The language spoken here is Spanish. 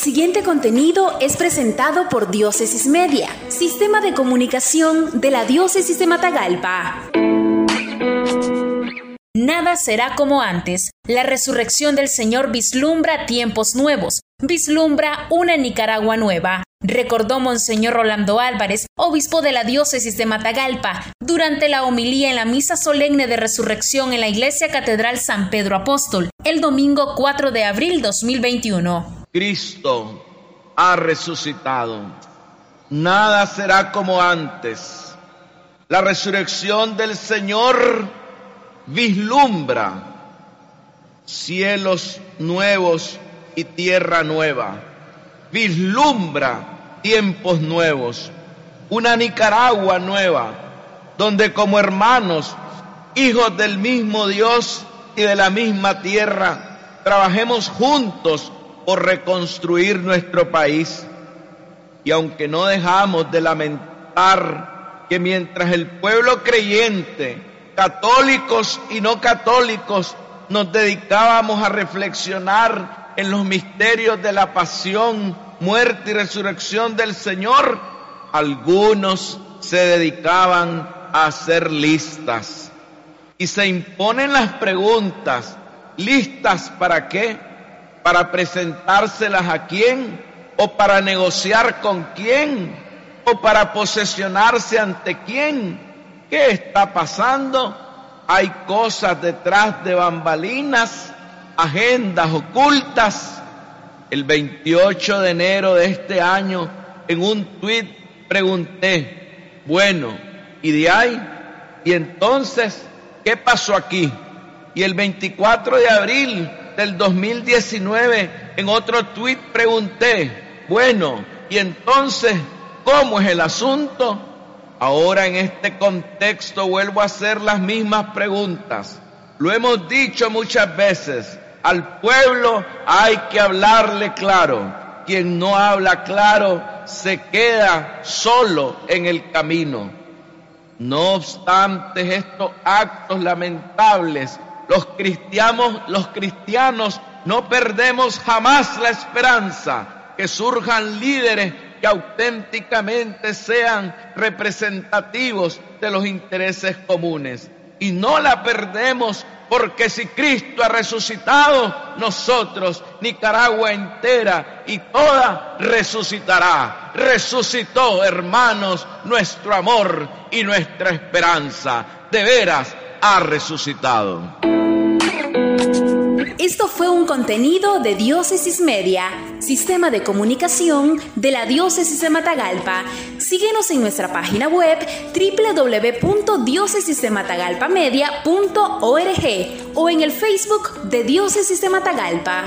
siguiente contenido es presentado por Diócesis Media, Sistema de Comunicación de la Diócesis de Matagalpa. Nada será como antes. La resurrección del Señor vislumbra tiempos nuevos, vislumbra una Nicaragua nueva, recordó Monseñor Rolando Álvarez, obispo de la diócesis de Matagalpa, durante la homilía en la misa solemne de resurrección en la Iglesia Catedral San Pedro Apóstol, el domingo 4 de abril 2021. Cristo ha resucitado. Nada será como antes. La resurrección del Señor vislumbra cielos nuevos y tierra nueva. Vislumbra tiempos nuevos. Una Nicaragua nueva, donde como hermanos, hijos del mismo Dios y de la misma tierra, trabajemos juntos reconstruir nuestro país. Y aunque no dejamos de lamentar que mientras el pueblo creyente, católicos y no católicos, nos dedicábamos a reflexionar en los misterios de la pasión, muerte y resurrección del Señor, algunos se dedicaban a hacer listas. Y se imponen las preguntas, ¿listas para qué? Para presentárselas a quién, o para negociar con quién, o para posesionarse ante quién. ¿Qué está pasando? Hay cosas detrás de bambalinas, agendas ocultas. El 28 de enero de este año, en un tuit, pregunté, bueno, ¿y de ahí? ¿Y entonces qué pasó aquí? Y el 24 de abril del 2019, en otro tuit pregunté, bueno, y entonces, ¿cómo es el asunto? Ahora en este contexto vuelvo a hacer las mismas preguntas. Lo hemos dicho muchas veces, al pueblo hay que hablarle claro. Quien no habla claro se queda solo en el camino. No obstante estos actos lamentables los cristianos, los cristianos no perdemos jamás la esperanza que surjan líderes que auténticamente sean representativos de los intereses comunes. Y no la perdemos porque si Cristo ha resucitado, nosotros, Nicaragua entera y toda, resucitará. Resucitó, hermanos, nuestro amor y nuestra esperanza. De veras, ha resucitado. Esto fue un contenido de Diócesis Media, sistema de comunicación de la Diócesis de Matagalpa. Síguenos en nuestra página web www.diócesisdematagalpamedia.org o en el Facebook de Diócesis de Matagalpa.